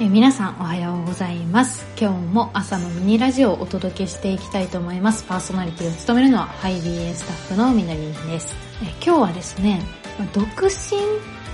え皆さんおはようございます。今日も朝のミニラジオをお届けしていきたいと思います。パーソナリティを務めるのはハイビーエスタッフのみなりんです。え今日はですね独身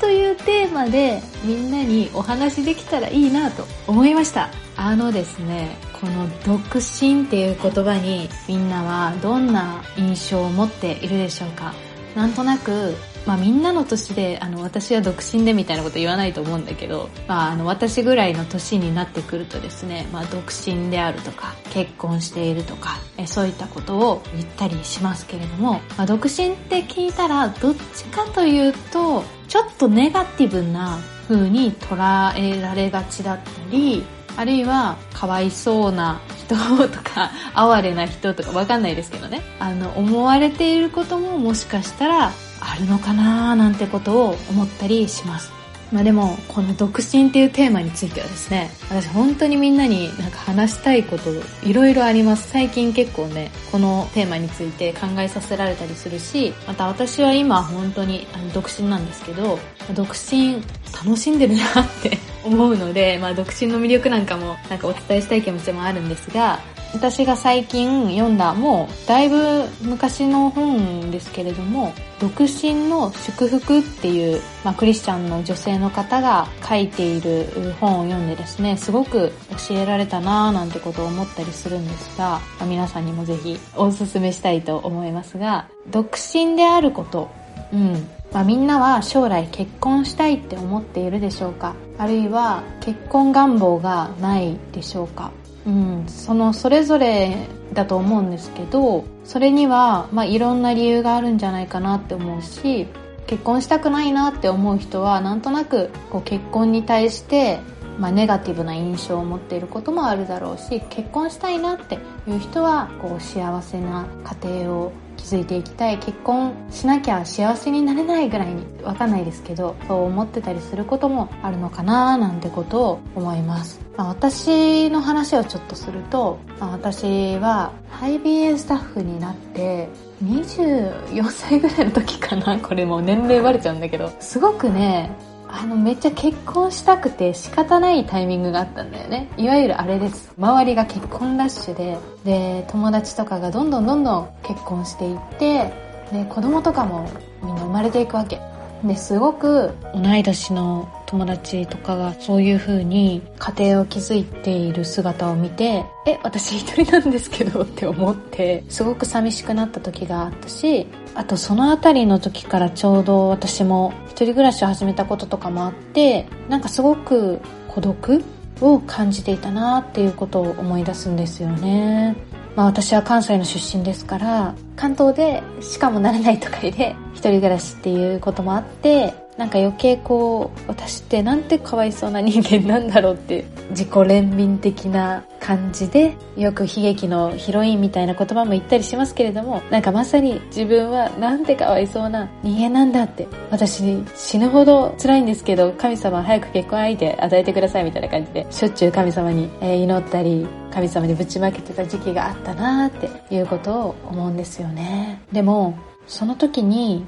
というテーマでみんなにお話できたらいいなと思いました。あのですねこの独身っていう言葉にみんなはどんな印象を持っているでしょうか。なんとなくまあみんなの年で、あの私は独身でみたいなこと言わないと思うんだけど、まああの私ぐらいの年になってくるとですね、まあ独身であるとか、結婚しているとか、えそういったことを言ったりしますけれども、まあ独身って聞いたらどっちかというと、ちょっとネガティブな風に捉えられがちだったり、あるいはかわいそうな人とか哀れな人とかわかんないですけどね。あの思われていることももしかしたらあるのかななんてことを思ったりします。まあでも、この独身っていうテーマについてはですね、私本当にみんなになんか話したいこといろいろあります。最近結構ね、このテーマについて考えさせられたりするし、また私は今本当にあの独身なんですけど、独身楽しんでるなって思うので、まあ独身の魅力なんかもなんかお伝えしたい気持ちもあるんですが、私が最近読んだもうだいぶ昔の本ですけれども独身の祝福っていう、まあ、クリスチャンの女性の方が書いている本を読んでですねすごく教えられたなぁなんてことを思ったりするんですが、まあ、皆さんにもぜひおすすめしたいと思いますが独身であることうん。まあ、みんなは将来結婚したいって思っているでしょうか？あるいは結婚願望がないでしょうか？うん、そのそれぞれだと思うんですけどそれには、まあ、いろんな理由があるんじゃないかなって思うし結婚したくないなって思う人はなんとなくこう結婚に対して、まあ、ネガティブな印象を持っていることもあるだろうし結婚したいなっていう人はこう幸せな家庭を築いていきたい結婚しなきゃ幸せになれないぐらいにわかんないですけどそう思ってたりすることもあるのかななんてことを思います、まあ、私の話をちょっとすると、まあ、私はハイビエスタッフになって24歳ぐらいの時かな。これもう年齢バレちゃうんだけどすごくねあの、めっちゃ結婚したくて仕方ないタイミングがあったんだよね。いわゆるあれです。周りが結婚ラッシュで、で、友達とかがどんどんどんどん結婚していって、で、子供とかもみんな生まれていくわけ。ですごく同い年の友達とかがそういう風に家庭を築いている姿を見てえ私一人なんですけどって思ってすごく寂しくなった時があったしあとその辺りの時からちょうど私も一人暮らしを始めたこととかもあってなんかすごく孤独を感じていたなっていうことを思い出すんですよね。まあ私は関西の出身ですから、関東でしかもならない都会で一人暮らしっていうこともあって、なんか余計こう、私ってなんてかわいそうな人間なんだろうって自己憐憫的な感じで、よく悲劇のヒロインみたいな言葉も言ったりしますけれども、なんかまさに自分はなんてかわいそうな人間なんだって、私死ぬほど辛いんですけど、神様早く結婚相手与えてくださいみたいな感じで、しょっちゅう神様に祈ったり、神様にぶちまけてた時期があったなーっていうことを思うんですよね。でも、その時に、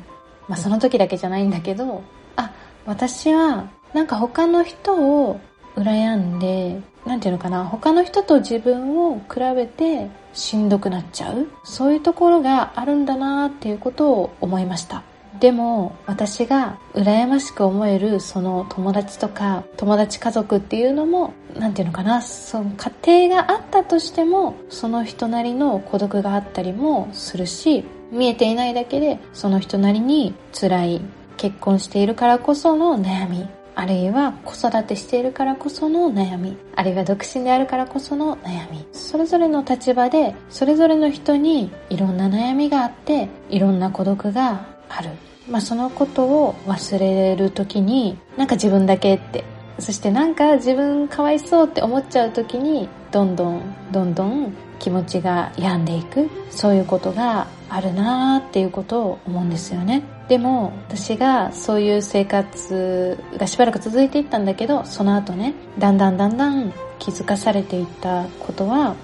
まあその時だけじゃないんだけど、あ、私はなんか他の人を羨んで、なんていうのかな、他の人と自分を比べてしんどくなっちゃう。そういうところがあるんだなっていうことを思いました。でも私が羨ましく思えるその友達とか友達家族っていうのもなんていうのかなその家庭があったとしてもその人なりの孤独があったりもするし見えていないだけでその人なりに辛い結婚しているからこその悩みあるいは子育てしているからこその悩み、あるいは独身であるからこその悩み。それぞれの立場で、それぞれの人にいろんな悩みがあって、いろんな孤独がある。まあそのことを忘れる時に、なんか自分だけって、そしてなんか自分かわいそうって思っちゃう時に、どんどんどんどん気持ちが病んでいく。そういうことがあるなーっていうことを思うんですよね。でも私がそういう生活がしばらく続いていったんだけどその後ねだんだんだんだん気づかされていったことは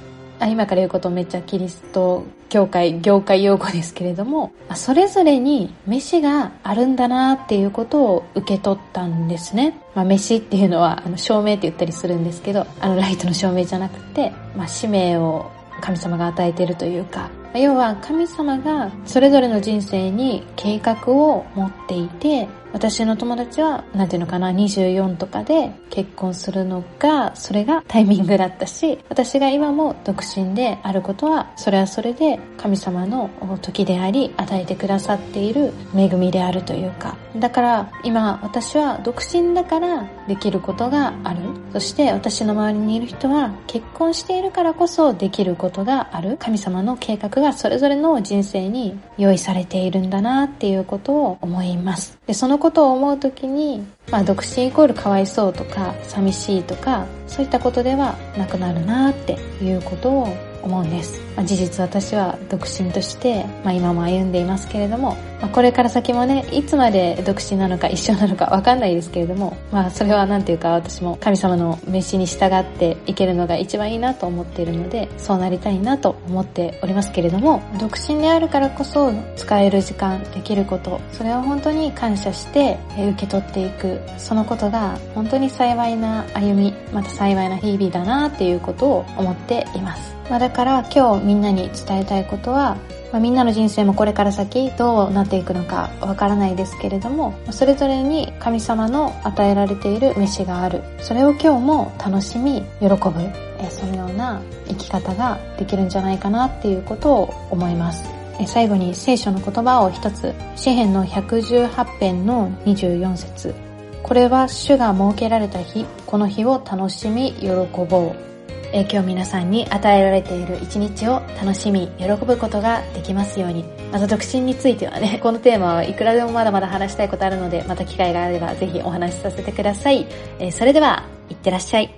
あ今から言うことめっちゃキリスト教会、業界用語ですけれども、それぞれに飯があるんだなっていうことを受け取ったんですね。まあ、飯っていうのは、あの、照明って言ったりするんですけど、あの、ライトの照明じゃなくて、まあ、使命を神様が与えているというか、要は神様がそれぞれの人生に計画を持っていて、私の友達は、なんていうのかな、24とかで結婚するのが、それがタイミングだったし、私が今も独身であることは、それはそれで神様の時であり、与えてくださっている恵みであるというか。だから、今私は独身だからできることがある。そして私の周りにいる人は結婚しているからこそできることがある。神様の計画がそれぞれの人生に用意されているんだなっていうことを思います。で、そのことを思うときに、まあ、独身イコールかわいそうとか、寂しいとか、そういったことではなくなるなっていうことを思うんです。まあ、事実私は独身として、まあ、今も歩んでいますけれども、まあ、これから先もね、いつまで独身なのか一緒なのかわかんないですけれども、まあそれはなんていうか私も神様の召しに従っていけるのが一番いいなと思っているので、そうなりたいなと思っておりますけれども、独身であるからこそ使える時間、できること、それは本当に感謝して受け取っていく、そのことが本当に幸いな歩み、また幸いな日々だなっていうことを思っています。まあ、だから今日みんなに伝えたいことは、まあ、みんなの人生もこれから先どうなっていくのかわからないですけれども、それぞれに神様の与えられている飯がある。それを今日も楽しみ、喜ぶ。えそのような生き方ができるんじゃないかなっていうことを思います。最後に聖書の言葉を一つ、詩篇の118編の24節これは主が設けられた日、この日を楽しみ、喜ぼう。え今日皆さんに与えられている一日を楽しみ、喜ぶことができますように。また独身についてはね、このテーマはいくらでもまだまだ話したいことあるので、また機会があればぜひお話しさせてください。えそれでは、いってらっしゃい。